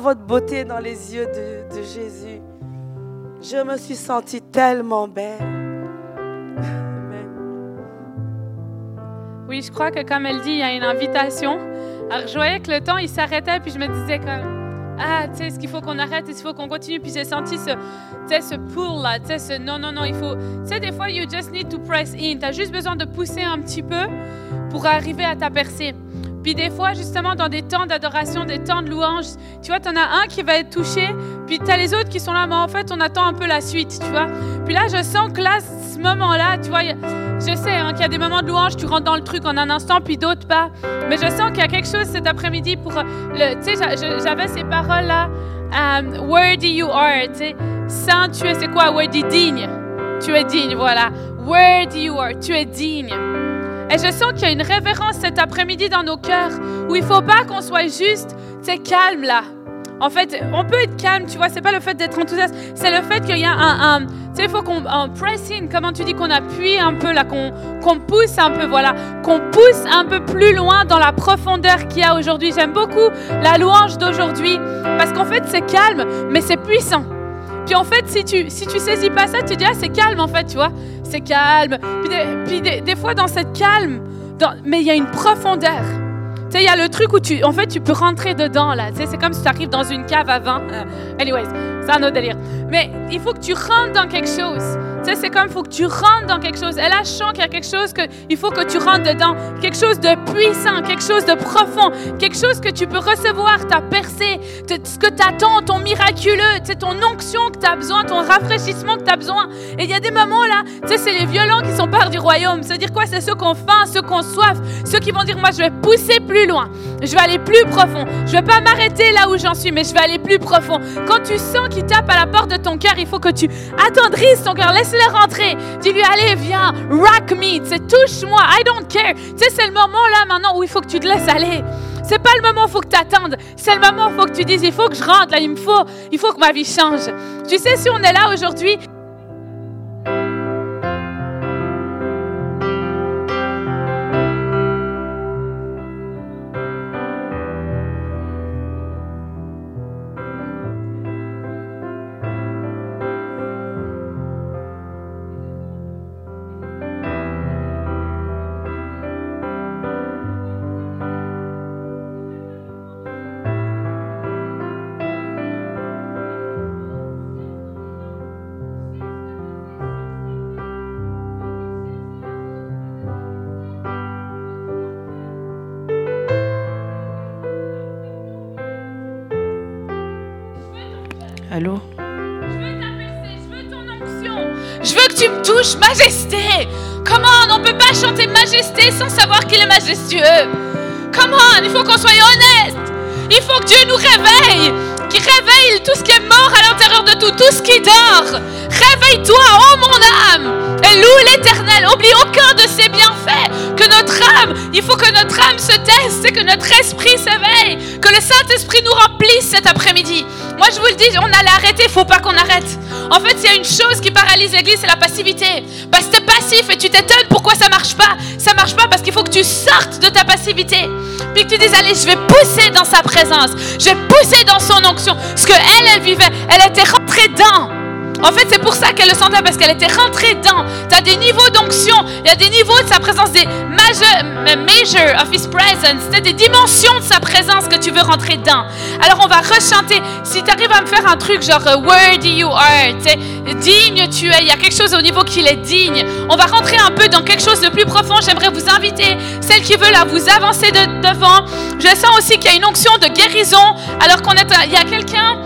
votre beauté dans les yeux de, Jésus. Je me suis sentie tellement belle. Oui, je crois que comme elle dit, il y a une invitation. Alors je voyais que le temps, il s'arrêtait, puis je me disais comme, ah, tu sais, est-ce qu'il faut qu'on arrête, est-ce qu'il faut qu'on continue, puis j'ai senti ce, ce pull là, tu sais, ce non, non, non, il faut, tu sais, des fois, you just need to press in, tu as juste besoin de pousser un petit peu pour arriver à ta percée. Puis des fois, justement, dans des temps d'adoration, des temps de louange, tu vois, tu en as un qui va être touché, puis tu as les autres qui sont là, mais en fait, on attend un peu la suite, tu vois. Puis là, je sens que là, ce moment-là, tu vois, je sais hein, qu'il y a des moments de louange, tu rentres dans le truc en un instant, puis d'autres pas. Mais je sens qu'il y a quelque chose cet après-midi pour le. Tu sais, j'avais ces paroles-là. Um, worthy you are. Tu sais, saint, tu es, c'est quoi? Worthy, digne. Tu es digne, voilà. Worthy you are. Tu es digne. Et je sens qu'il y a une révérence cet après-midi dans nos cœurs où il ne faut pas qu'on soit juste, tu calme là. En fait, on peut être calme, tu vois, c'est pas le fait d'être enthousiaste, c'est le fait qu'il y a un, sais, il faut qu'on comment tu dis, qu'on appuie un peu là, qu'on pousse un peu, voilà, qu'on pousse un peu plus loin dans la profondeur qu'il y a aujourd'hui. J'aime beaucoup la louange d'aujourd'hui parce qu'en fait, c'est calme, mais c'est puissant. Puis en fait, si tu si tu saisis pas ça, tu dis ah c'est calme en fait, tu vois, c'est calme. Puis, des, fois dans cette calme, mais il y a une profondeur. Tu sais, il y a le truc où tu, en fait, tu peux rentrer dedans, là. Tu sais, c'est comme si tu arrives dans une cave à vin. Euh, anyways, c'est un autre délire. Mais il faut que tu rentres dans quelque chose. Tu sais, c'est comme il faut que tu rentres dans quelque chose. Elle a chant qu'il y a quelque chose que il faut que tu rentres dedans. Quelque chose de puissant, quelque chose de profond, quelque chose que tu peux recevoir, ta percée, ce que tu attends, ton miraculeux, tu ton onction que tu as besoin, ton rafraîchissement que tu as besoin. Et il y a des moments là, tu sais, c'est les violents qui sont part du royaume. C'est-à-dire quoi C'est ceux qui ont faim, ceux qui ont soif, ceux qui vont dire Moi, je vais pousser plus loin. Je vais aller plus profond. Je vais pas m'arrêter là où j'en suis, mais je vais aller plus profond. Quand tu sens qu'il tape à la porte de ton cœur, il faut que tu attendrisses ton cœur. Laisse-le rentrer. Dis-lui, allez, viens, rock me. Touche-moi. I don't care. Tu sais, c'est le moment là maintenant où il faut que tu te laisses aller. C'est pas le moment où il faut que tu attendes. C'est le moment où il faut que tu dises, il faut que je rentre là, il me faut, il faut que ma vie change. Tu sais, si on est là aujourd'hui, tu me touches, majesté. Comment on peut pas chanter majesté sans savoir qu'il est majestueux Comment Il faut qu'on soit honnête. Il faut que Dieu nous réveille, qu'il réveille tout ce qui est mort à l'intérieur de tout, tout ce qui dort. Réveille-toi, oh mon âme, et loue l'éternel. Oublie aucun de ses bienfaits. Que notre âme, il faut que notre âme se teste et que notre esprit s'éveille. Que le Saint-Esprit nous remplisse cet après-midi. Moi, je vous le dis, on allait arrêter, faut pas qu'on arrête. En fait, il y a une chose qui paralyse l'Église, c'est la passivité. Parce que tu es passif et tu t'étonnes pourquoi ça marche pas. Ça marche pas parce qu'il faut que tu sortes de ta passivité. Puis que tu dises, allez, je vais pousser dans sa présence. Je vais pousser dans son onction. Ce que elle, elle vivait, elle était rentrée dans. En fait, c'est pour ça qu'elle le sentait, parce qu'elle était rentrée dans. Tu as des niveaux d'onction, il y a des niveaux de sa présence, des measure of his presence, c'est des dimensions de sa présence que tu veux rentrer dans. Alors, on va rechanter. Si tu arrives à me faire un truc genre euh, worthy you are, digne tu es, il y a quelque chose au niveau qu'il est digne. On va rentrer un peu dans quelque chose de plus profond. J'aimerais vous inviter, celles qui veulent, à vous avancer de, devant. Je sens aussi qu'il y a une onction de guérison, alors qu'on est, il y a quelqu'un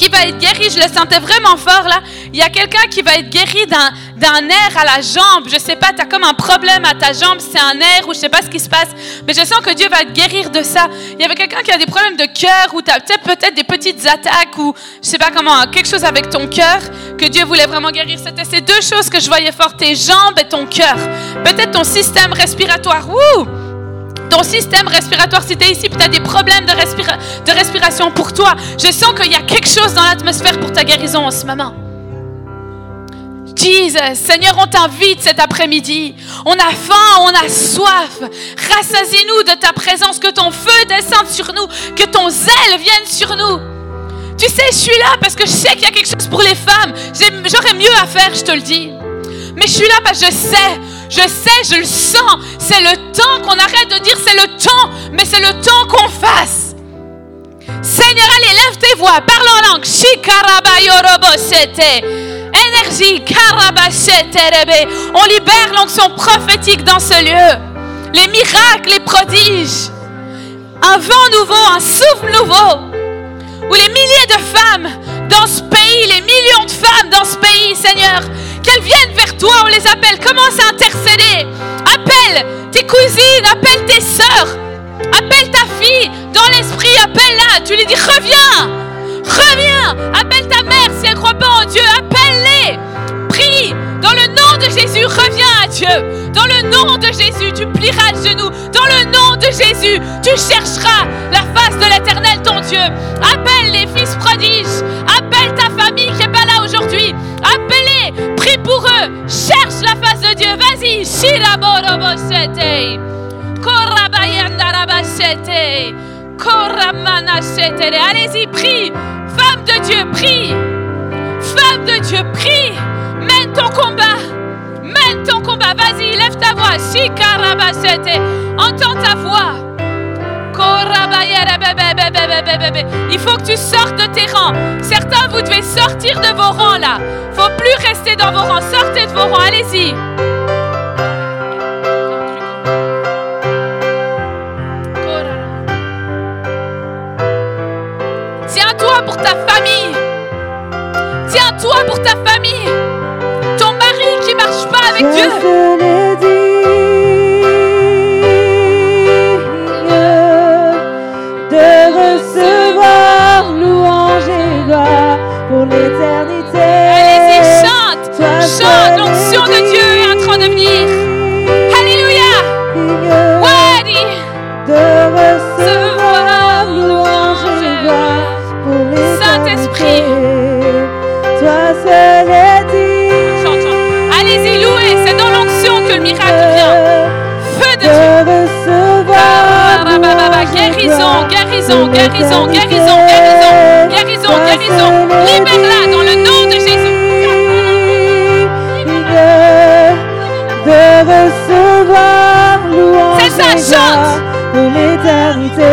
qui va être guéri. Je le sentais vraiment fort là. Il y a quelqu'un qui va être guéri d'un nerf à la jambe. Je sais pas, tu as comme un problème à ta jambe, c'est un nerf ou je sais pas ce qui se passe. Mais je sens que Dieu va te guérir de ça. Il y avait quelqu'un qui a des problèmes de cœur ou tu as peut-être des petites attaques ou je sais pas comment, quelque chose avec ton cœur que Dieu voulait vraiment guérir. C'était ces deux choses que je voyais fort, tes jambes et ton cœur. Peut-être ton système respiratoire. Wouh! Ton système respiratoire, si tu es ici, tu as des problèmes de, de respiration pour toi, je sens qu'il y a quelque chose dans l'atmosphère pour ta guérison en ce moment. Jesus, Seigneur, on t'invite cet après-midi. On a faim, on a soif. Rassasie-nous de ta présence, que ton feu descende sur nous, que ton zèle vienne sur nous. Tu sais, je suis là parce que je sais qu'il y a quelque chose pour les femmes. J'aurais mieux à faire, je te le dis. Mais je suis là parce que je sais, je sais, je le sens. C'est le temps qu'on arrête de dire c'est le temps, mais c'est le temps qu'on fasse. Seigneur, allez, lève tes voix, parle en langue. Énergie. On libère l'onction prophétique dans ce lieu. Les miracles, les prodiges. Un vent nouveau, un souffle nouveau. Où les milliers de femmes dans ce pays, les millions de femmes dans ce pays, Seigneur, qu'elles viennent vers toi, on les appelle. Commence à intercéder. Appelle tes cousines, appelle tes sœurs. Appelle ta fille dans l'esprit, appelle-la. Tu lui dis reviens, reviens. Appelle ta mère si elle ne croit pas en Dieu, appelle-les. Prie dans le nom de Jésus, reviens à Dieu. Dans le nom de Jésus, tu plieras le genou. Dans le nom de Jésus, tu chercheras la face de l'éternel ton Dieu. Appelle les fils prodiges. Appelle ta famille qui n'est pas là aujourd'hui. Appelle-les. Pour eux. Cherche la face de Dieu. Vas-y. Allez-y, prie. Femme de Dieu, prie. Femme de Dieu, prie. Mène ton combat. Mène ton combat. Vas-y, lève ta voix. Entends ta voix. Il faut que tu sortes de tes rangs. Certains, vous devez sortir de vos rangs là. faut plus rester dans vos rangs. Sortez de vos rangs. Allez-y. Tiens-toi pour ta famille. Tiens-toi pour ta famille. Ton mari qui marche pas avec Dieu. Guérison, guérison, guérison, guérison, guérison, guérison. Libère-la dans le nom de Jésus. De recevoir louange C'est chante. gloire pour l'éternité.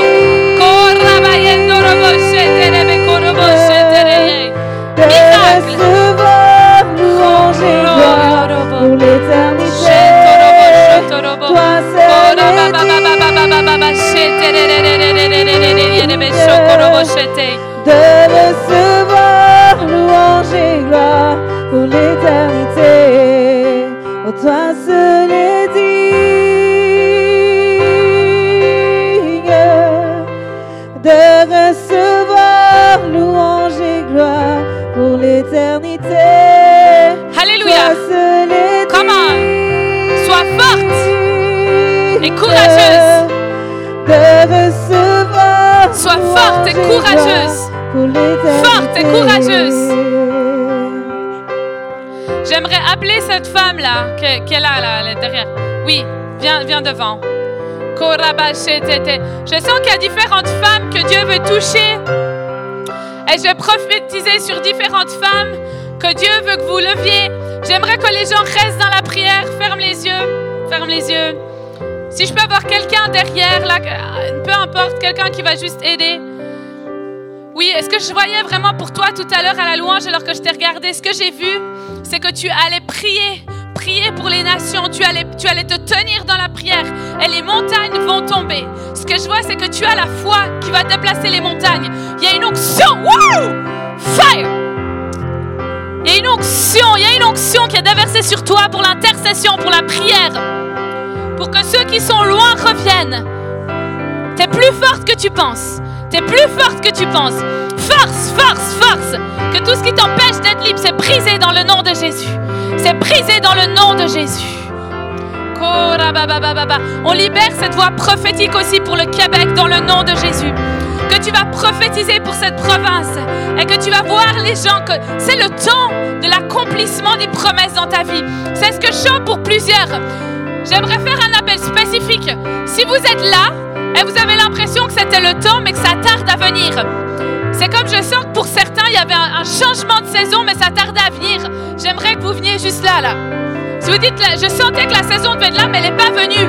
de recevoir louange et gloire pour l'éternité. Oh, toi seul est digne de recevoir louange et gloire pour l'éternité. Alléluia. Come on. Sois forte et courageuse. De recevoir Forte et courageuse. Forte et courageuse. J'aimerais appeler cette femme-là, que- qui est là, là, derrière. Oui, viens, viens devant. Je sens qu'il y a différentes femmes que Dieu veut toucher. Et je vais prophétiser sur différentes femmes que Dieu veut que vous leviez. J'aimerais que les gens restent dans la prière. Ferme les yeux. Ferme les yeux. Si je peux avoir quelqu'un derrière, là, euh, peu importe, quelqu'un qui va juste aider. Oui, est-ce que je voyais vraiment pour toi tout à l'heure à la louange alors que je t'ai regardé? Ce que j'ai vu, c'est que tu allais prier, prier pour les nations, tu allais, tu allais te tenir dans la prière et les montagnes vont tomber. Ce que je vois, c'est que tu as la foi qui va déplacer les montagnes. Il y a une onction. Fire! Il y a une onction, il y a une onction qui est déversée sur toi pour l'intercession, pour la prière. Pour que ceux qui sont loin reviennent. T'es plus forte que tu penses. T'es plus forte que tu penses. Force, force, force. Que tout ce qui t'empêche d'être libre, c'est brisé dans le nom de Jésus. C'est brisé dans le nom de Jésus. On libère cette voix prophétique aussi pour le Québec dans le nom de Jésus. Que tu vas prophétiser pour cette province et que tu vas voir les gens que c'est le temps de l'accomplissement des promesses dans ta vie. C'est ce que je chante pour plusieurs. J'aimerais faire un appel spécifique. Si vous êtes là et vous avez l'impression que c'était le temps, mais que ça tarde à venir, c'est comme je sens que pour certains, il y avait un, changement de saison, mais ça tarde à venir. J'aimerais que vous veniez juste là, là. Si vous dites, là, je sentais que la saison devait être là, mais elle n'est pas venue.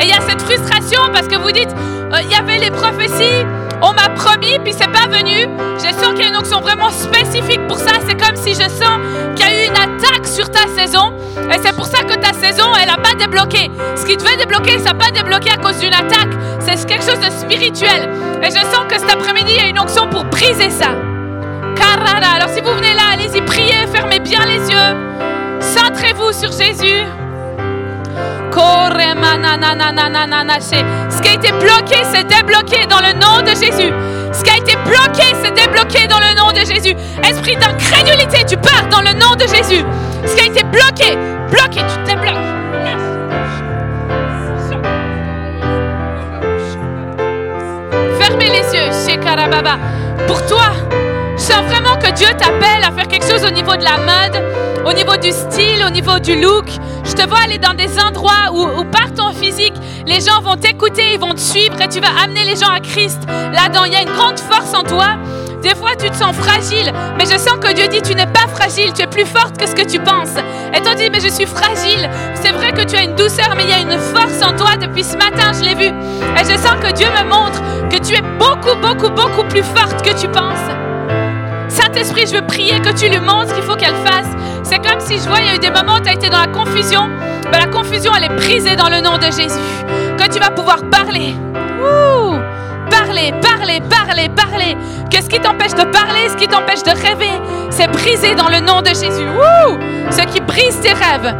Et il y a cette frustration parce que vous dites, euh, il y avait les prophéties, on m'a promis, puis c'est pas venu. Je sens qu'il y a une onction vraiment spécifique pour ça. C'est comme si je sens qu'il y a eu une attaque sur ta saison. Et c'est pour ça que ta saison, elle n'a pas débloqué. Ce qui devait débloquer, ça n'a pas débloqué à cause d'une attaque. C'est quelque chose de spirituel. Et je sens que cet après-midi, il y a une onction pour briser ça. Carara. Alors si vous venez là, allez-y, priez, fermez bien les yeux. Centrez-vous sur Jésus. Ce qui a été bloqué, c'est débloqué dans le nom de Jésus. Ce qui a été bloqué, c'est débloqué dans le nom de Jésus. Esprit d'incrédulité, tu pars dans le nom de Jésus. Ce qui a été bloqué, bloqué, tu débloques. Fermez les yeux, Shekarababa. Pour toi, sens vraiment que Dieu t'appelle à faire quelque chose au niveau de la mode, au niveau du style, au niveau du look. Je te vois aller dans des endroits où, où par ton physique, les gens vont t'écouter, ils vont te suivre et tu vas amener les gens à Christ. Là-dedans, il y a une grande force en toi. Des fois, tu te sens fragile, mais je sens que Dieu dit, tu n'es pas fragile, tu es plus forte que ce que tu penses. Et tu dis, mais je suis fragile. C'est vrai que tu as une douceur, mais il y a une force en toi depuis ce matin, je l'ai vu. Et je sens que Dieu me montre que tu es beaucoup, beaucoup, beaucoup plus forte que tu penses. Saint-Esprit, je veux prier que tu lui montres ce qu'il faut qu'elle fasse. C'est comme si je vois, il y a eu des moments où tu as été dans la confusion. Mais la confusion, elle est brisée dans le nom de Jésus. Que tu vas pouvoir parler. Ouh! Parler, parler, parler, parler. Que ce qui t'empêche de parler, ce qui t'empêche de rêver, c'est brisé dans le nom de Jésus. Ouh! Ce qui brise tes rêves,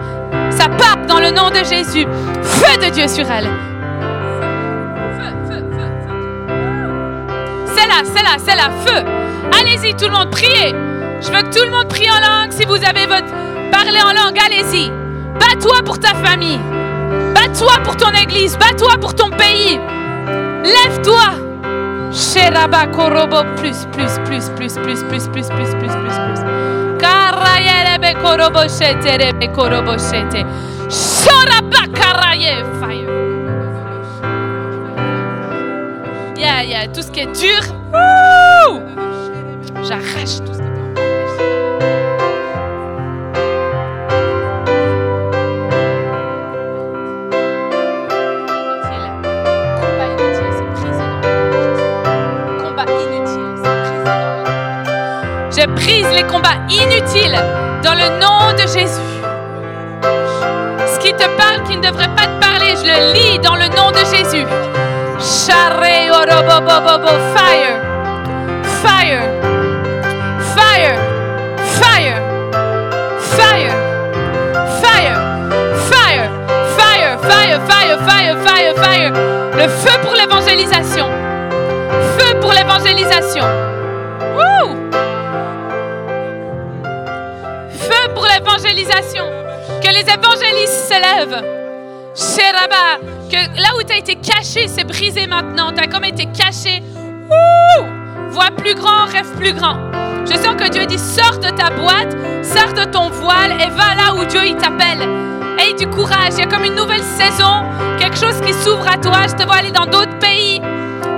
ça part dans le nom de Jésus. Feu de Dieu sur elle. Feu, feu, feu. C'est là, c'est là, c'est là, feu. Allez-y, tout le monde, priez. Je veux que tout le monde prie en langue. Si vous avez votre... Parlez en langue, allez-y. Bats-toi pour ta famille. Bats-toi pour ton église. Bats-toi pour ton pays. Lève-toi. Sheraba korobo plus, plus, plus, plus, plus, plus, plus, plus, plus, plus, plus. Karayerebe korobo shete, rebe korobo shete. Shoraba karaye. Fire. Yeah, yeah, tout ce qui est dur. Wouh! J'arrache tout ce qui est Combat inutile, c'est brisé dans le nom de Jésus. Combat inutile, c'est brisé dans le nom de Jésus. Je brise les combats inutiles dans le nom de Jésus. Ce qui te parle, qui ne devrait pas te parler, je le lis dans le nom de Jésus. Orobobobobo, fire, fire, Le feu pour l'évangélisation. Feu pour l'évangélisation. Feu pour l'évangélisation. Que les évangélistes s'élèvent. Sheraba, que là où tu as été caché, c'est brisé maintenant. Tu as comme été caché. Wouh! Vois plus grand, rêve plus grand. Je sens que Dieu dit sors de ta boîte, sors de ton voile et va là où Dieu t'appelle. Du courage, il y a comme une nouvelle saison, quelque chose qui s'ouvre à toi. Je te vois aller dans d'autres pays.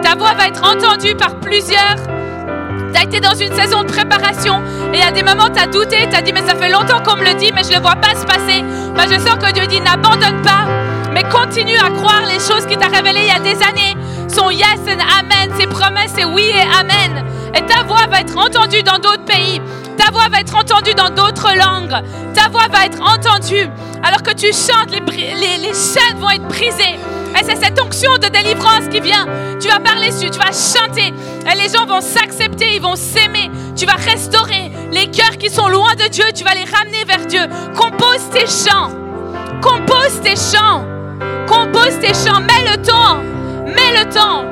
Ta voix va être entendue par plusieurs. Tu as été dans une saison de préparation et a des moments tu as douté, tu as dit mais ça fait longtemps qu'on me le dit mais je ne le vois pas se passer. Moi je sens que Dieu dit n'abandonne pas mais continue à croire les choses qu'il t'a révélées il y a des années. Son yes and amen, ses promesses c'est oui et amen. Et ta voix va être entendue dans d'autres pays. Ta voix va être entendue dans d'autres langues. Ta voix va être entendue. Alors que tu chantes, les, les, les chaînes vont être brisées. Et c'est cette onction de délivrance qui vient. Tu vas parler dessus, tu vas chanter. Et les gens vont s'accepter, ils vont s'aimer. Tu vas restaurer les cœurs qui sont loin de Dieu. Tu vas les ramener vers Dieu. Compose tes chants. Compose tes chants. Compose tes chants. Mets le temps. Mets le temps.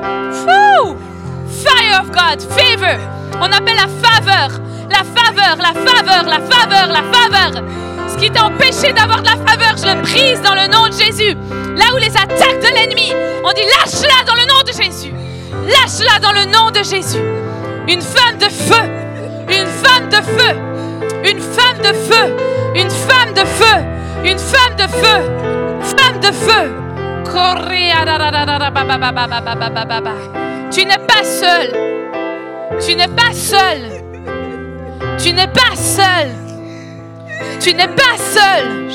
Fire of God. Favor. On appelle la faveur. La faveur, la faveur, la faveur, la faveur. Ce qui t'a empêché d'avoir de la faveur, je le brise dans le nom de Jésus. Là où les attaques de l'ennemi, on dit lâche-la dans le nom de Jésus. Lâche-la dans le nom de Jésus. Une femme de feu. Une femme de feu. Une femme de feu. Une femme de feu. Une femme de feu. Femme de feu. Tu n'es pas seul. Tu n'es pas seul. Tu n'es pas seul. Tu n'es pas seul.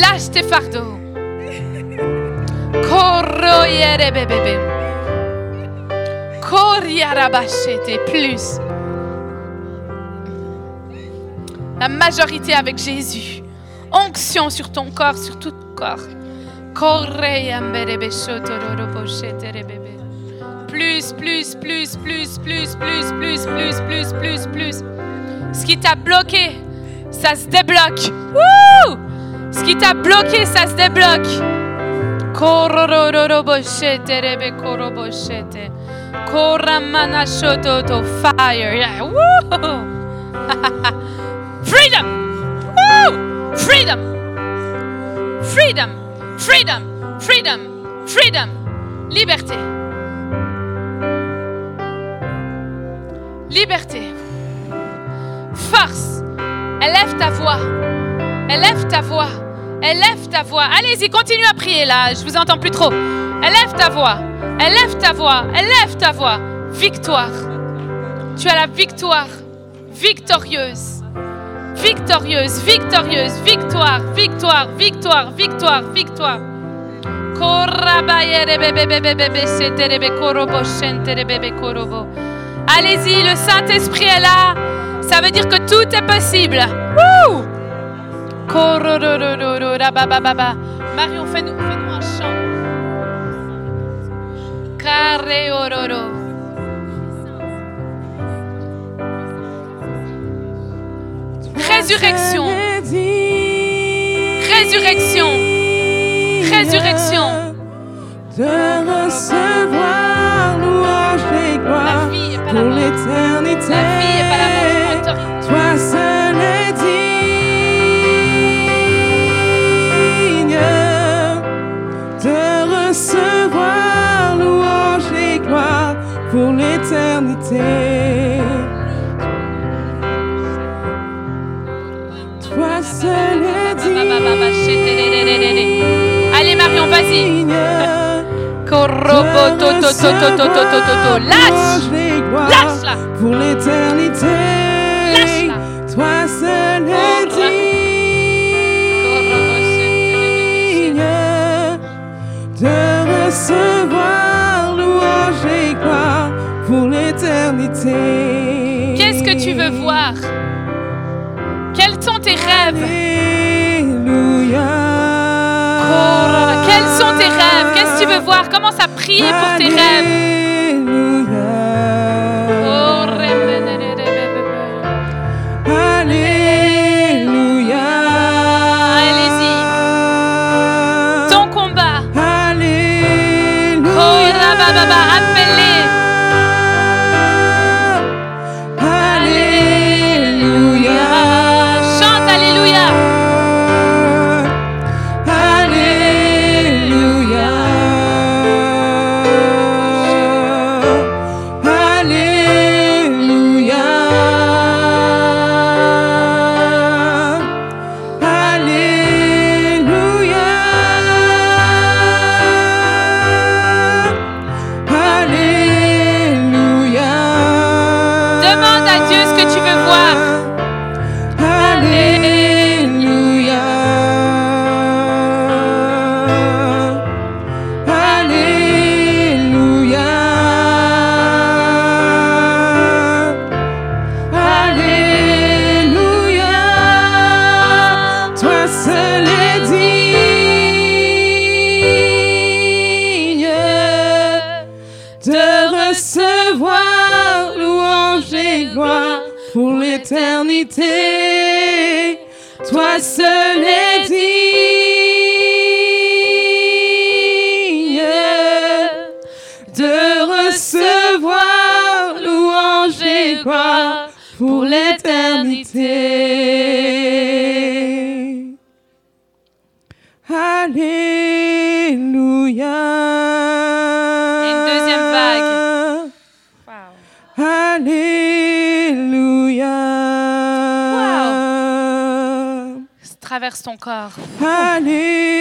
Lâche tes fardeaux. Koro bébé. Koriarabachete. Plus. La majorité avec Jésus. Onction sur ton corps, sur tout corps. Plus, plus, plus, plus, plus, plus, plus, plus, plus, plus, plus. Ce qui t'a bloqué, ça se débloque. Ce qui t'a bloqué, ça se débloque. Fire. Yeah. Freedom! Freedom! Freedom! Freedom! Freedom! Freedom! Liberté! Liberté! Force! Élève ta voix! Élève ta voix! Élève ta voix! Allez-y, continue à prier là, je vous entends plus trop. Élève ta voix! Élève ta voix! Élève ta voix! Victoire! Tu as la victoire! Victorieuse! Victorieuse, victorieuse, victoire, victoire, victoire, victoire, victoire. Allez-y, le Saint-Esprit est là. Ça veut dire que tout est possible. Marion, fais-nous fais un chant. Résurrection. Résurrection. Résurrection. De recevoir louange et gloire pour l'éternité. La vie et pas la mort. Toi seul est digne de recevoir louange et gloire pour l'éternité. Allez Marion, vas-y. Lâche. Lâche-la. Pour l'éternité. Lâche-la. De recevoir pour l'éternité. Qu'est-ce que tu veux voir? Quels sont tes rêves? Qu'est-ce que tu veux voir? Commence à prier pour tes rêves. Ton corps. Alléluia.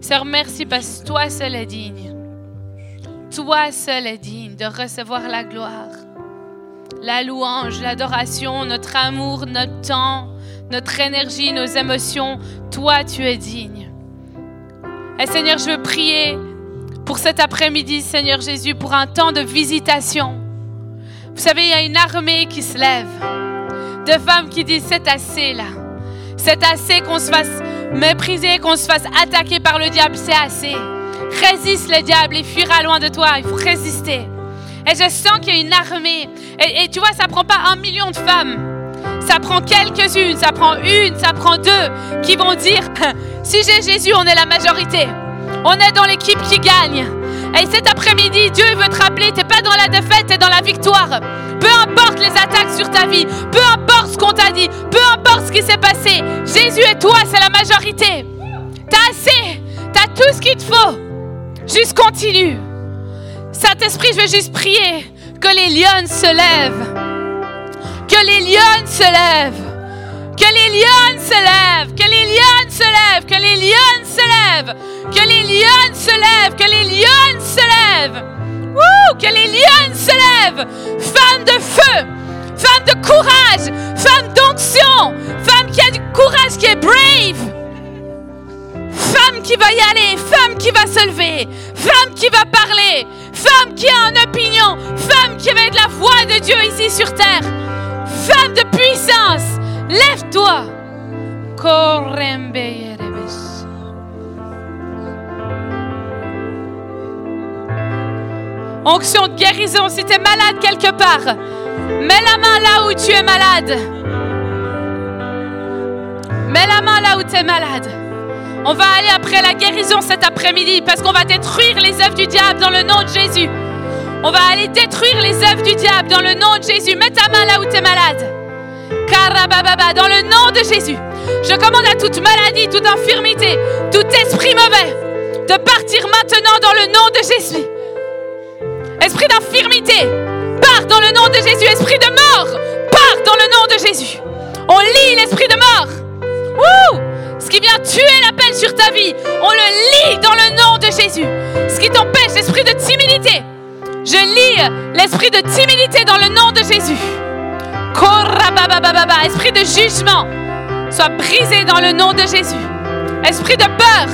Seigneur, merci parce que toi seul est digne. Toi seul est digne de recevoir la gloire, la louange, l'adoration, notre amour, notre temps, notre énergie, nos émotions. Toi, tu es digne. Et Seigneur, je veux prier pour cet après-midi, Seigneur Jésus, pour un temps de visitation. Vous savez, il y a une armée qui se lève de femmes qui disent c'est assez là. C'est assez qu'on se fasse mépriser, qu'on se fasse attaquer par le diable, c'est assez. Résiste le diable, il fuira loin de toi, il faut résister. Et je sens qu'il y a une armée. Et, tu vois, ça prend pas un million de femmes. Ça prend quelques-unes, ça prend une, ça prend deux, qui vont dire, si j'ai Jésus, on est la majorité. On est dans l'équipe qui gagne. Et cet après-midi, Dieu veut te rappeler, tu n'es pas dans la défaite, tu es dans la victoire. Peu importe les attaques sur ta vie, peu importe ce qu'on t'a dit, peu importe ce qui s'est passé, Jésus et toi, c'est la majorité. T'as assez, t'as tout ce qu'il te faut. Juste continue. Saint-Esprit, je veux juste prier que les lions se lèvent. Que les lions se lèvent. Que les lions se lèvent. Que les lions se lèvent. Que les lions se lèvent. Que les lions se lèvent. Que les lions se lèvent. Que les lions se Femme de feu. Femme de courage. Femme d'onction. Femme qui a du courage, qui est brave. Femme qui va y aller, femme qui va se lever, femme qui va parler, femme qui a une opinion, femme qui va être la voix de Dieu ici sur terre. Femme de puissance, lève-toi. Onction de guérison, si tu es malade quelque part, mets la main là où tu es malade. Mets la main là où tu es malade. On va aller après la guérison cet après-midi parce qu'on va détruire les œuvres du diable dans le nom de Jésus. On va aller détruire les œuvres du diable dans le nom de Jésus. Mets ta main là où tu es malade. Karabababa, dans le nom de Jésus. Je commande à toute maladie, toute infirmité, tout esprit mauvais de partir maintenant dans le nom de Jésus. Esprit d'infirmité, pars dans le nom de Jésus. Esprit de mort, pars dans le nom de Jésus. On lit l'esprit de mort. Ce qui vient tuer l'appel sur ta vie, on le lit dans le nom de Jésus. Ce qui t'empêche, l'esprit de timidité, je lis l'esprit de timidité dans le nom de Jésus. Korababababa, esprit de jugement, soit brisé dans le nom de Jésus. Esprit de peur,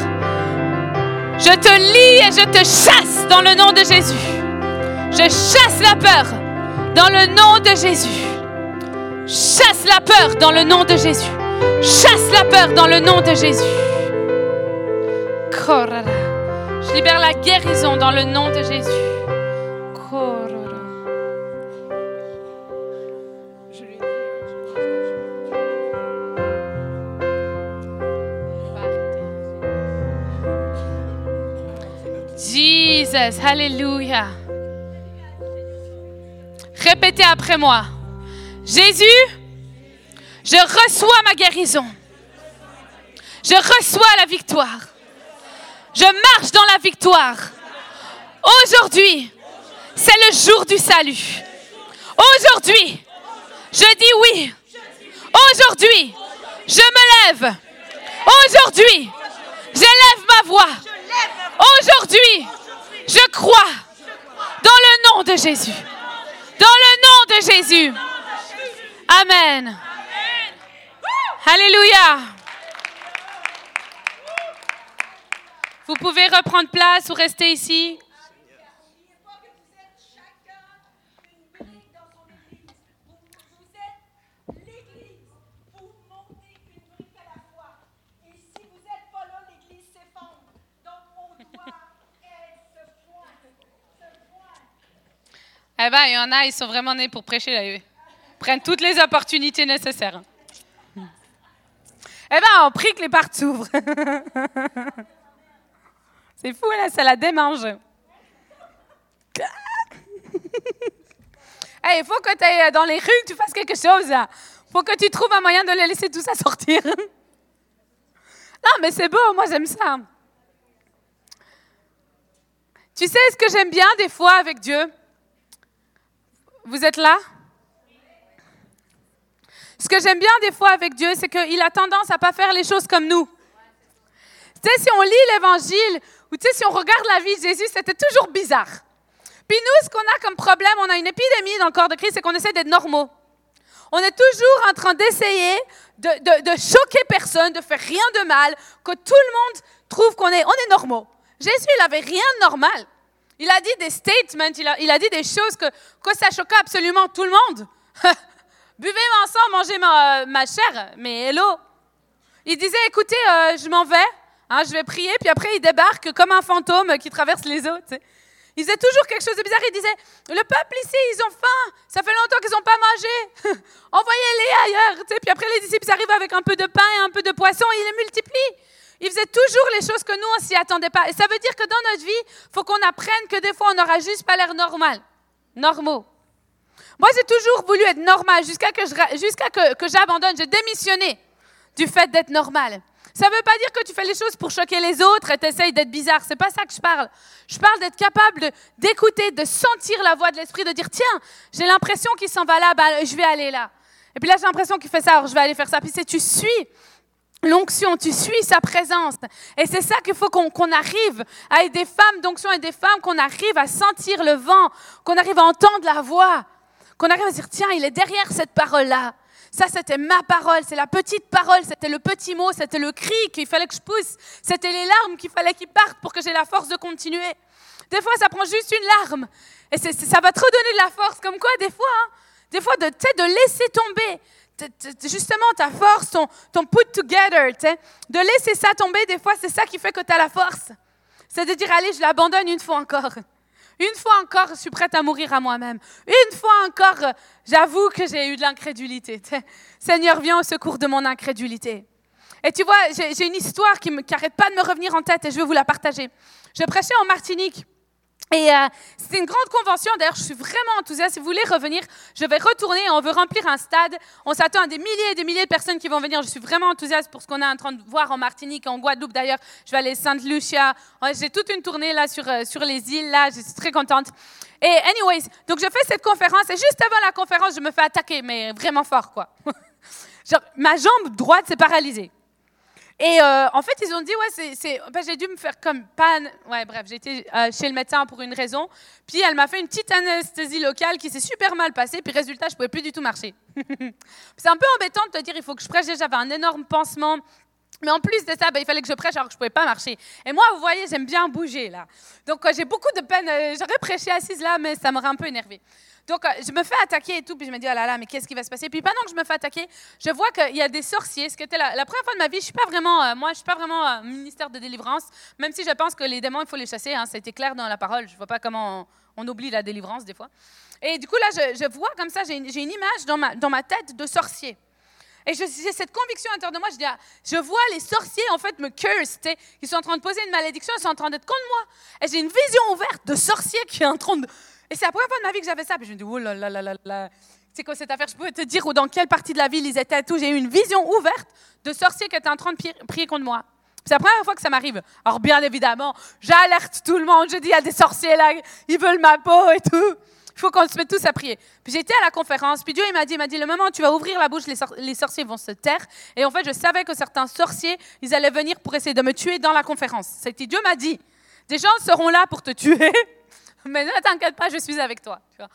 je te lis et je te chasse dans le nom de Jésus. Je chasse la peur dans le nom de Jésus. Chasse la peur dans le nom de Jésus. Chasse la peur dans le nom de Jésus. Je libère la guérison dans le nom de Jésus. Jesus, Alléluia. Répétez après moi. Jésus, je reçois ma guérison. Je reçois la victoire. Je marche dans la victoire. Aujourd'hui, c'est le jour du salut. Aujourd'hui, je dis oui. Aujourd'hui, je me lève. Aujourd'hui, j'élève ma voix. Aujourd'hui, je crois dans le nom de Jésus. Dans le nom de Jésus. Amen. Alléluia. Vous pouvez reprendre place ou rester ici. Vous êtes l'Église. Vous montez une brique à la fois. Et si vous n'êtes pas là, l'Église s'effondre. Donc, on doit être ce point. Ce point. Eh ben, il y en a, ils sont vraiment nés pour prêcher. Là. Ils prennent toutes les opportunités nécessaires. Eh ben, on prie que les portes s'ouvrent. C'est fou, là, ça la démange. Il faut que tu ailles dans les rues, que tu fasses quelque chose. Il faut que tu trouves un moyen de les laisser tous à sortir. Non, mais c'est beau, moi j'aime ça. Tu sais ce que j'aime bien des fois avec Dieu? Vous êtes là? Ce que j'aime bien des fois avec Dieu, c'est qu'il a tendance à pas faire les choses comme nous. Tu sais, si on lit l'Évangile, ou tu sais, si on regarde la vie de Jésus, c'était toujours bizarre. Puis nous, ce qu'on a comme problème, on a une épidémie dans le corps de Christ, c'est qu'on essaie d'être normaux. On est toujours en train d'essayer de, de- de choquer personne, de faire rien de mal, que tout le monde trouve qu'on est, on est normaux. Jésus, il n'avait rien de normal. Il a dit des statements, il a, dit des choses que, ça choquait absolument tout le monde. Buvez ensemble, mangez ma, ma chair, mais hello. Il disait, écoutez, euh, je m'en vais, hein, je vais prier, puis après il débarque comme un fantôme qui traverse les eaux. Il faisait toujours quelque chose de bizarre. Il disait, le peuple ici, ils ont faim. Ça fait longtemps qu'ils n'ont pas mangé. Envoyez-les ailleurs. Puis après, les disciples arrivent avec un peu de pain et un peu de poisson et ils les multiplient. Il faisait toujours les choses que nous, on s'y attendait pas. Et ça veut dire que dans notre vie, il faut qu'on apprenne que des fois, on n'aura juste pas l'air normal. Normaux. Moi, j'ai toujours voulu être normal jusqu'à que que, que j'abandonne. J'ai démissionné du fait d'être normal. Ça ne veut pas dire que tu fais les choses pour choquer les autres et t'essayes d'être bizarre. C'est pas ça que je parle. Je parle d'être capable d'écouter, de, sentir la voix de l'esprit, de dire tiens, j'ai l'impression qu'il s'en va là, ben, je vais aller là. Et puis là, j'ai l'impression qu'il fait ça, alors je vais aller faire ça. Puis c'est tu suis l'onction, tu suis sa présence. Et c'est ça qu'il faut qu'on arrive à être des femmes d'onction et des femmes, qu'on arrive à sentir le vent, qu'on arrive à entendre la voix, qu'on arrive à dire, tiens, il est derrière cette parole-là. Ça, c'était ma parole, c'est la petite parole, c'était le petit mot, c'était le cri qu'il fallait que je pousse, c'était les larmes qu'il fallait qu'ils partent pour que j'ai la force de continuer. Des fois, ça prend juste une larme. Et ça va te redonner de la force. Comme quoi, des fois, hein, des fois, de, de laisser tomber justement ta force, ton, put together, de laisser ça tomber, des fois, c'est ça qui fait que tu as la force. C'est de dire, allez, je l'abandonne une fois encore. Une fois encore, je suis prête à mourir à moi-même. Une fois encore, j'avoue que j'ai eu de l'incrédulité. Seigneur, viens au secours de mon incrédulité. Et tu vois, j'ai une histoire qui n'arrête pas de me revenir en tête et je veux vous la partager. Je prêchais en Martinique. Et euh, c'était une grande convention. D'ailleurs, je suis vraiment enthousiaste. Si vous voulez revenir, je vais retourner. On veut remplir un stade. On s'attend à des milliers et des milliers de personnes qui vont venir. Je suis vraiment enthousiaste pour ce qu'on est en train de voir en Martinique, en Guadeloupe d'ailleurs. Je vais aller à Sainte Lucia. Ouais, J'ai toute une tournée là sur, euh, sur les îles. Là, je suis très contente. Et anyways, donc je fais cette conférence et juste avant la conférence, je me fais attaquer, mais vraiment fort quoi. Genre, ma jambe droite s'est paralysée. Et euh, en fait, ils ont dit, ouais, c'est, ben, j'ai dû me faire comme panne. Ouais, bref, été euh, chez le médecin pour une raison. Puis elle m'a fait une petite anesthésie locale qui s'est super mal passée. Puis résultat, je pouvais plus du tout marcher. c'est un peu embêtant de te dire, il faut que je prêche. J'avais un énorme pansement. Mais en plus de ça, ben, il fallait que je prêche alors que je ne pouvais pas marcher. Et moi, vous voyez, j'aime bien bouger là. Donc euh, j'ai beaucoup de peine. euh, J'aurais prêché assise là, mais ça m'aurait un peu énervé. Donc euh, je me fais attaquer et tout, puis je me dis, oh là là, mais qu'est-ce qui va se passer? Puis pendant que je me fais attaquer, je vois qu'il y a des sorciers. Ce qui était la, première fois de ma vie, je suis pas vraiment, moi, je suis pas vraiment ministère de délivrance, même si je pense que les démons, il faut les chasser. Hein, ça a été clair dans la parole. Je vois pas comment on, oublie la délivrance des fois. Et du coup là, je, vois comme ça, j'ai une, une image dans ma, dans ma tête de sorcier. Et j'ai cette conviction à l'intérieur de moi, je dis, ah, je vois les sorciers en fait me curse, ils sont en train de poser une malédiction, ils sont en train d'être contre moi. Et j'ai une vision ouverte de sorcier qui est en train de... Et c'est la première fois de ma vie que j'avais ça, puis je me dis, oh là là là là là, c'est quoi cette affaire Je pouvais te dire dans quelle partie de la ville ils étaient et tout. J'ai eu une vision ouverte de sorciers qui étaient en train de prier, contre moi. C'est la première fois que ça m'arrive. Alors bien évidemment, j'alerte tout le monde, je dis, il y a des sorciers là, ils veulent ma peau et tout. Il faut qu'on se mette tous à prier. Puis j'étais à la conférence, puis Dieu il m'a dit, m'a dit, le moment où tu vas ouvrir la bouche, les, sor- les sorciers vont se taire. Et en fait, je savais que certains sorciers, ils allaient venir pour essayer de me tuer dans la conférence. C'était Dieu m'a dit, des gens seront là pour te tuer, mais ne t'inquiète pas, je suis avec toi. Tu vois.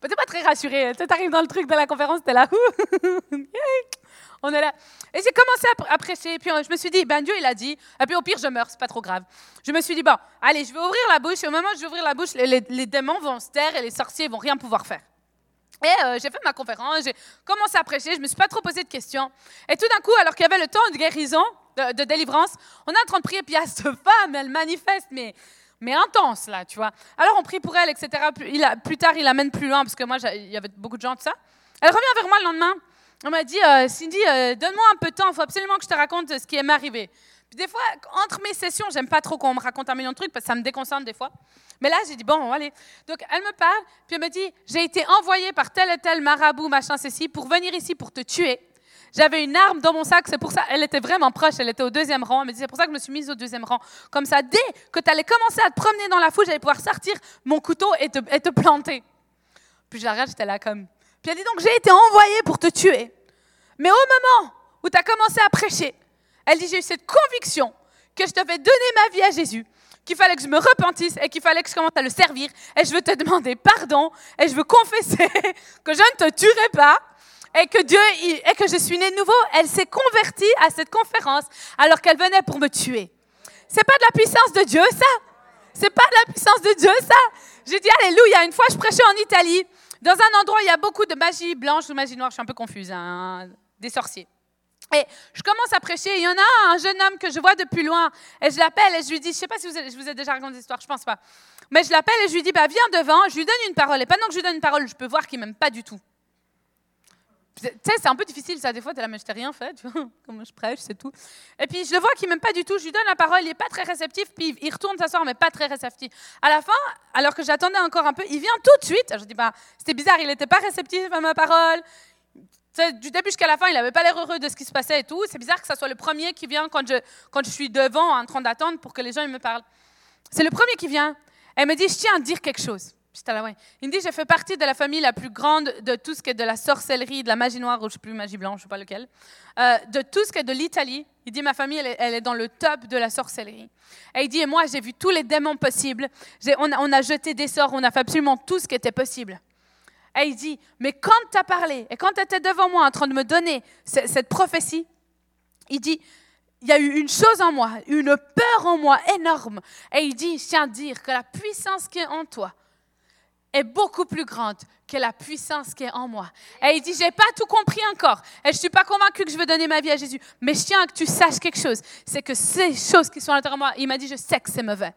Peut-être pas très rassuré. Tu arrives dans le truc de la conférence, t'es là, on est là. Et j'ai commencé à, pr- à prêcher, puis euh, je me suis dit, ben Dieu il a dit, et puis au pire je meurs, c'est pas trop grave. Je me suis dit, bon, allez, je vais ouvrir la bouche, et au moment où je vais ouvrir la bouche, les, démons vont se taire et les sorciers vont rien pouvoir faire. Et euh, j'ai fait ma conférence, j'ai commencé à prêcher, je me suis pas trop posé de questions. Et tout d'un coup, alors qu'il y avait le temps de guérison, de, délivrance, on est en train de prier, puis il y a cette femme, elle manifeste, mais, mais intense, là, tu vois. Alors on prie pour elle, etc. Plus, plus tard, il l'amène plus loin, parce que moi, il y avait beaucoup de gens, tout ça. Elle revient vers moi le lendemain. On m'a dit, euh, Cindy, euh, donne-moi un peu de temps, il faut absolument que je te raconte ce qui est m'arrivé. Puis des fois, entre mes sessions, j'aime pas trop qu'on me raconte un million de trucs, parce que ça me déconcentre des fois. Mais là, j'ai dit, bon, allez. Donc, elle me parle, puis elle me dit, j'ai été envoyée par tel et tel marabout, machin, ceci, pour venir ici pour te tuer. J'avais une arme dans mon sac, c'est pour ça, elle était vraiment proche, elle était au deuxième rang. Elle me dit, c'est pour ça que je me suis mise au deuxième rang. Comme ça, dès que tu allais commencer à te promener dans la foule, j'allais pouvoir sortir mon couteau et te, et te planter. Puis je la regarde, j'étais là comme. Puis elle dit donc, j'ai été envoyée pour te tuer. Mais au moment où tu as commencé à prêcher, elle dit, j'ai eu cette conviction que je devais donner ma vie à Jésus, qu'il fallait que je me repentisse et qu'il fallait que je commence à le servir. Et je veux te demander pardon et je veux confesser que je ne te tuerai pas et que Dieu et que je suis née de nouveau. Elle s'est convertie à cette conférence alors qu'elle venait pour me tuer. C'est pas de la puissance de Dieu, ça. C'est pas de la puissance de Dieu, ça. J'ai dit, Alléluia. Une fois, je prêchais en Italie, dans un endroit il y a beaucoup de magie blanche ou magie noire. Je suis un peu confuse, hein, des sorciers. Et je commence à prêcher. Il y en a un jeune homme que je vois depuis loin. Et je l'appelle et je lui dis, je sais pas si vous avez- je vous ai déjà raconté cette histoire, je pense pas. Mais je l'appelle et je lui dis, bah, viens devant. Je lui donne une parole. Et pendant que je lui donne une parole, je peux voir qu'il m'aime pas du tout. Tu sais, c'est un peu difficile ça, des fois, t'es là, mais je t'ai rien fait, tu vois, comme je prêche, c'est tout. Et puis je le vois qu'il m'aime pas du tout, je lui donne la parole, il est pas très réceptif, puis il retourne s'asseoir, mais pas très réceptif. À la fin, alors que j'attendais encore un peu, il vient tout de suite, je dis, bah, c'était bizarre, il était pas réceptif à ma parole. Tu sais, du début jusqu'à la fin, il avait pas l'air heureux de ce qui se passait et tout. C'est bizarre que ça soit le premier qui vient quand je, quand je suis devant en train d'attendre pour que les gens ils me parlent. C'est le premier qui vient. Elle me dit, je tiens à dire quelque chose. Il me dit, je fais partie de la famille la plus grande de tout ce qui est de la sorcellerie, de la magie noire, ou je sais plus, magie blanche, je sais pas lequel. Euh, de tout ce qui est de l'Italie. Il dit, ma famille, elle est, dans le top de la sorcellerie. Et il dit, et moi, j'ai vu tous les démons possibles. On a, jeté des sorts, on a fait absolument tout ce qui était possible. Et il dit, mais quand tu as parlé, et quand tu étais devant moi en train de me donner ce- cette prophétie, il dit, il y a eu une chose en moi, une peur en moi énorme. Et il dit, je tiens à dire que la puissance qui est en toi est beaucoup plus grande que la puissance qui est en moi. Et il dit, j'ai pas tout compris encore. Et je suis pas convaincu que je veux donner ma vie à Jésus. Mais je tiens à que tu saches quelque chose. C'est que ces choses qui sont à l'intérieur de moi, il m'a dit, je sais que c'est mauvais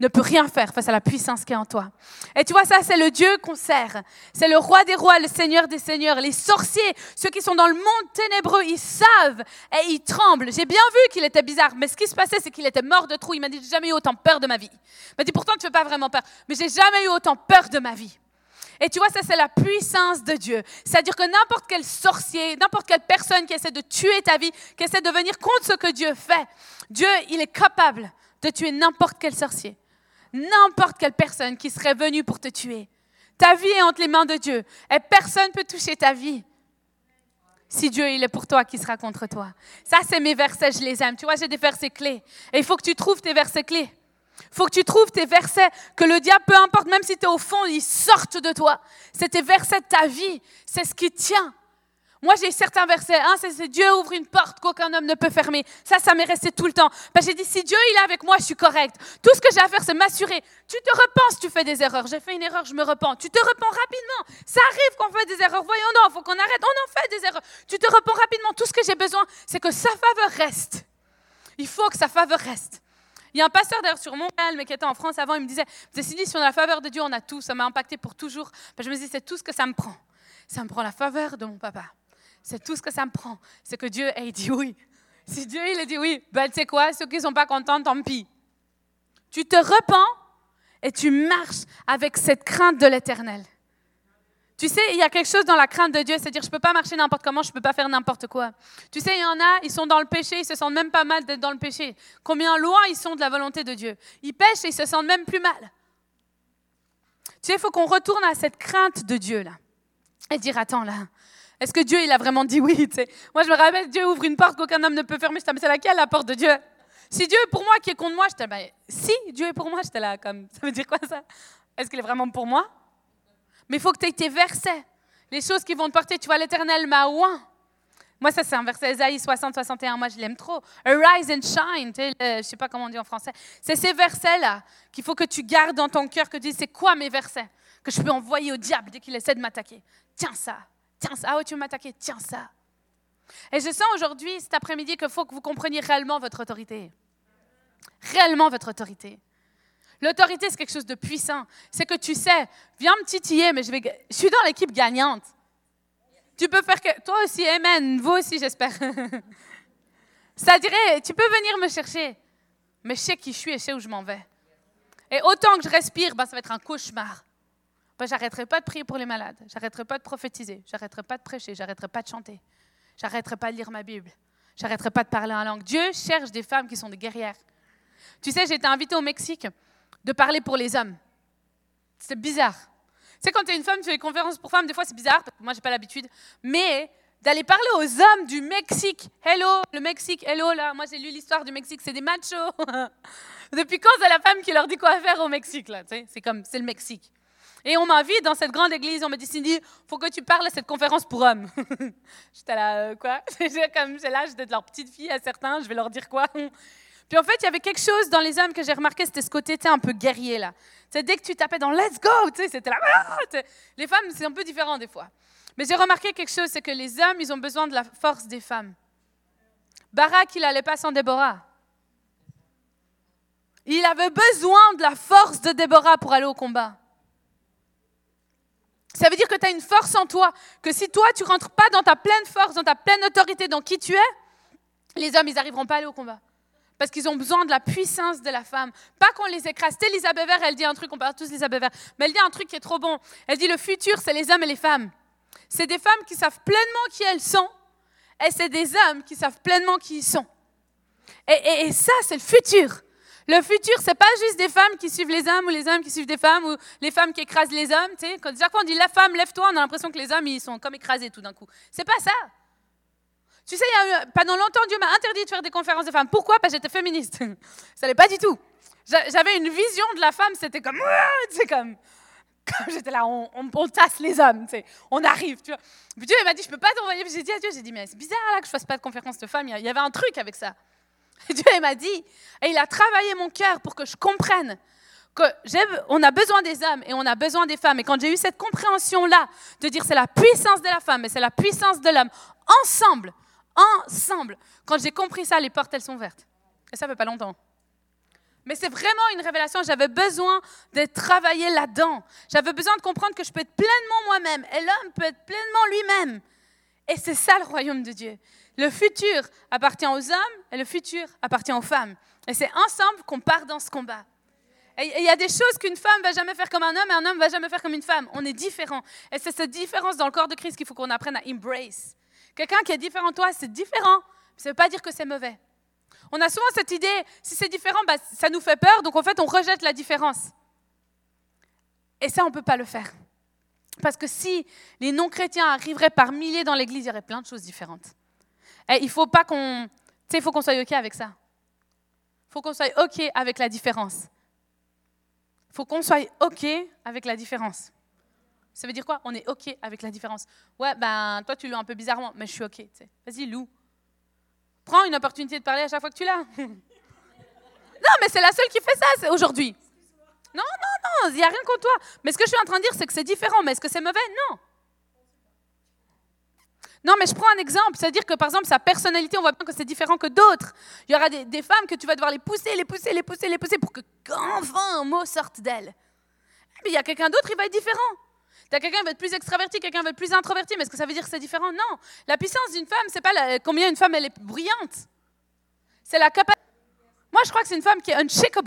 ne peut rien faire face à la puissance qui est en toi. Et tu vois, ça, c'est le Dieu qu'on sert. C'est le roi des rois, le seigneur des seigneurs. Les sorciers, ceux qui sont dans le monde ténébreux, ils savent et ils tremblent. J'ai bien vu qu'il était bizarre, mais ce qui se passait, c'est qu'il était mort de trou. Il m'a dit, j'ai jamais eu autant peur de ma vie. Il m'a dit, pourtant, tu fais pas vraiment peur, mais j'ai jamais eu autant peur de ma vie. Et tu vois, ça, c'est la puissance de Dieu. C'est-à-dire que n'importe quel sorcier, n'importe quelle personne qui essaie de tuer ta vie, qui essaie de venir contre ce que Dieu fait, Dieu, il est capable de tuer n'importe quel sorcier n'importe quelle personne qui serait venue pour te tuer. Ta vie est entre les mains de Dieu et personne ne peut toucher ta vie. Si Dieu il est pour toi, qui sera contre toi? Ça, c'est mes versets, je les aime. Tu vois, j'ai des versets clés. Et il faut que tu trouves tes versets clés. Il faut que tu trouves tes versets, que le diable, peu importe, même si tu es au fond, ils sortent de toi. C'est tes versets de ta vie. C'est ce qui tient. Moi, j'ai certains versets. Un, c'est Dieu ouvre une porte qu'aucun homme ne peut fermer. Ça, ça m'est resté tout le temps. Ben, j'ai dit, si Dieu il est avec moi, je suis correct. Tout ce que j'ai à faire, c'est m'assurer. Tu te repens si tu fais des erreurs. J'ai fait une erreur, je me repens. Tu te repens rapidement. Ça arrive qu'on fait des erreurs. Voyons il faut qu'on arrête. On en fait des erreurs. Tu te repens rapidement. Tout ce que j'ai besoin, c'est que sa faveur reste. Il faut que sa faveur reste. Il y a un pasteur d'ailleurs sur Montréal, mais qui était en France avant, il me disait, si on a la faveur de Dieu, on a tout. Ça m'a impacté pour toujours. Ben, je me dis, c'est tout ce que ça me prend. Ça me prend la faveur de mon papa c'est tout ce que ça me prend. C'est que Dieu ait dit oui. Si Dieu il a dit oui, ben tu sais quoi, ceux qui ne sont pas contents, tant pis. Tu te repens et tu marches avec cette crainte de l'éternel. Tu sais, il y a quelque chose dans la crainte de Dieu, c'est-à-dire je ne peux pas marcher n'importe comment, je ne peux pas faire n'importe quoi. Tu sais, il y en a, ils sont dans le péché, ils se sentent même pas mal d'être dans le péché. Combien loin ils sont de la volonté de Dieu. Ils pêchent et ils se sentent même plus mal. Tu sais, il faut qu'on retourne à cette crainte de Dieu là. Et dire, attends là, est-ce que Dieu, il a vraiment dit oui Moi, je me rappelle, Dieu ouvre une porte qu'aucun homme ne peut fermer. Je mais c'est laquelle la porte de Dieu? Si Dieu est pour moi, qui est contre moi là, ben, si Dieu est pour moi, j'étais là, comme, ça veut dire quoi ça? Est-ce qu'il est vraiment pour moi? Mais il faut que tu aies tes versets. Les choses qui vont te porter, tu vois, l'éternel m'a ouin. Moi, ça, c'est un verset Esaïe 60, 61. Moi, je l'aime trop. Arise and shine. Tu sais, je ne sais pas comment on dit en français. C'est ces versets-là qu'il faut que tu gardes dans ton cœur, que tu dis, c'est quoi mes versets? Que je peux envoyer au diable dès qu'il essaie de m'attaquer. Tiens ça. Tiens ça, ah tu veux m'attaquer, tiens ça. Et je sens aujourd'hui, cet après-midi, qu'il faut que vous compreniez réellement votre autorité. Réellement votre autorité. L'autorité, c'est quelque chose de puissant. C'est que tu sais, viens me titiller, mais je, vais, je suis dans l'équipe gagnante. Tu peux faire que. Toi aussi, Amen. Vous aussi, j'espère. Ça dirait, tu peux venir me chercher, mais je sais qui je suis et je sais où je m'en vais. Et autant que je respire, ben, ça va être un cauchemar. Ben, j'arrêterai pas de prier pour les malades, j'arrêterai pas de prophétiser, j'arrêterai pas de prêcher, j'arrêterai pas de chanter, j'arrêterai pas de lire ma Bible, j'arrêterai pas de parler en langue. Dieu cherche des femmes qui sont des guerrières. Tu sais, j'ai été invitée au Mexique de parler pour les hommes. C'est bizarre. Tu sais, quand tu es une femme, tu fais des conférences pour femmes, des fois c'est bizarre, parce que moi j'ai pas l'habitude, mais d'aller parler aux hommes du Mexique. Hello, le Mexique, hello là. Moi j'ai lu l'histoire du Mexique, c'est des machos. Depuis quand c'est la femme qui leur dit quoi faire au Mexique là? C'est comme, c'est le Mexique. Et on m'invite dans cette grande église. On me dit, Cindy, faut que tu parles à cette conférence pour hommes. J'étais là, euh, quoi? Comme j'ai l'âge d'être leur petite fille à certains. Je vais leur dire quoi? Puis en fait, il y avait quelque chose dans les hommes que j'ai remarqué, c'était ce côté un peu guerrier là. C'est dès que tu tapais dans Let's go, c'était là. Ah, les femmes, c'est un peu différent des fois. Mais j'ai remarqué quelque chose, c'est que les hommes, ils ont besoin de la force des femmes. Barak, il n'allait pas sans Déborah. Il avait besoin de la force de Déborah pour aller au combat. Ça veut dire que tu as une force en toi, que si toi, tu rentres pas dans ta pleine force, dans ta pleine autorité, dans qui tu es, les hommes, ils n'arriveront pas à aller au combat. Parce qu'ils ont besoin de la puissance de la femme. Pas qu'on les écrase. C'est Elisabeth Vert, elle dit un truc, on parle tous d'Elisabeth Vert, mais elle dit un truc qui est trop bon. Elle dit le futur, c'est les hommes et les femmes. C'est des femmes qui savent pleinement qui elles sont, et c'est des hommes qui savent pleinement qui ils sont. Et, et ça, c'est le futur. Le futur, c'est pas juste des femmes qui suivent les hommes ou les hommes qui suivent des femmes ou les femmes qui écrasent les hommes. Tu sais, quand, on dit la femme, lève-toi, on a l'impression que les hommes, ils sont comme écrasés tout d'un coup. C'est pas ça. Tu sais, a pendant longtemps, Dieu m'a interdit de faire des conférences de femmes. Pourquoi? Parce que j'étais féministe. ça n'est pas du tout. J'avais une vision de la femme, c'était comme, c'est comme, comme j'étais là, on, on, tasse les hommes, tu sais, on arrive, tu vois. Dieu m'a dit, je peux pas t'envoyer. J'ai dit à Dieu, j'ai dit, mais c'est bizarre là que je fasse pas de conférence de femmes. Il y avait un truc avec ça. Dieu m'a dit, et il a travaillé mon cœur pour que je comprenne que on a besoin des hommes et on a besoin des femmes. Et quand j'ai eu cette compréhension-là, de dire c'est la puissance de la femme et c'est la puissance de l'homme, ensemble, ensemble, quand j'ai compris ça, les portes, elles sont ouvertes. Et ça fait pas longtemps. Mais c'est vraiment une révélation. J'avais besoin de travailler là-dedans. J'avais besoin de comprendre que je peux être pleinement moi-même et l'homme peut être pleinement lui-même. Et c'est ça le royaume de Dieu. Le futur appartient aux hommes et le futur appartient aux femmes. Et c'est ensemble qu'on part dans ce combat. Et il y a des choses qu'une femme va jamais faire comme un homme et un homme va jamais faire comme une femme. On est différents. Et c'est cette différence dans le corps de Christ qu'il faut qu'on apprenne à embrace. Quelqu'un qui est différent de toi, c'est différent. Ça ne veut pas dire que c'est mauvais. On a souvent cette idée, si c'est différent, bah, ça nous fait peur, donc en fait on rejette la différence. Et ça, on ne peut pas le faire. Parce que si les non-chrétiens arriveraient par milliers dans l'église, il y aurait plein de choses différentes. Et il faut pas qu'on, tu sais, il faut qu'on soit ok avec ça. Il faut qu'on soit ok avec la différence. Il faut qu'on soit ok avec la différence. Ça veut dire quoi? On est ok avec la différence. Ouais, ben toi tu loues un peu bizarrement, mais je suis ok. Vas-y, loue. Prends une opportunité de parler à chaque fois que tu l'as. non, mais c'est la seule qui fait ça aujourd'hui. Non, non, non, il n'y a rien contre toi. Mais ce que je suis en train de dire, c'est que c'est différent. Mais est-ce que c'est mauvais? Non. Non, mais je prends un exemple. C'est-à-dire que, par exemple, sa personnalité, on voit bien que c'est différent que d'autres. Il y aura des, femmes que tu vas devoir les pousser, les pousser, les pousser, les pousser pour que, qu'enfin, un mot sorte d'elle. Mais il y a quelqu'un d'autre, il va être différent. Tu as quelqu'un qui va être plus extraverti, quelqu'un va être plus introverti. Mais est-ce que ça veut dire que c'est différent? Non. La puissance d'une femme, c'est pas combien une femme elle est brillante. C'est la capacité. Moi, je crois que c'est une femme qui est unshakable.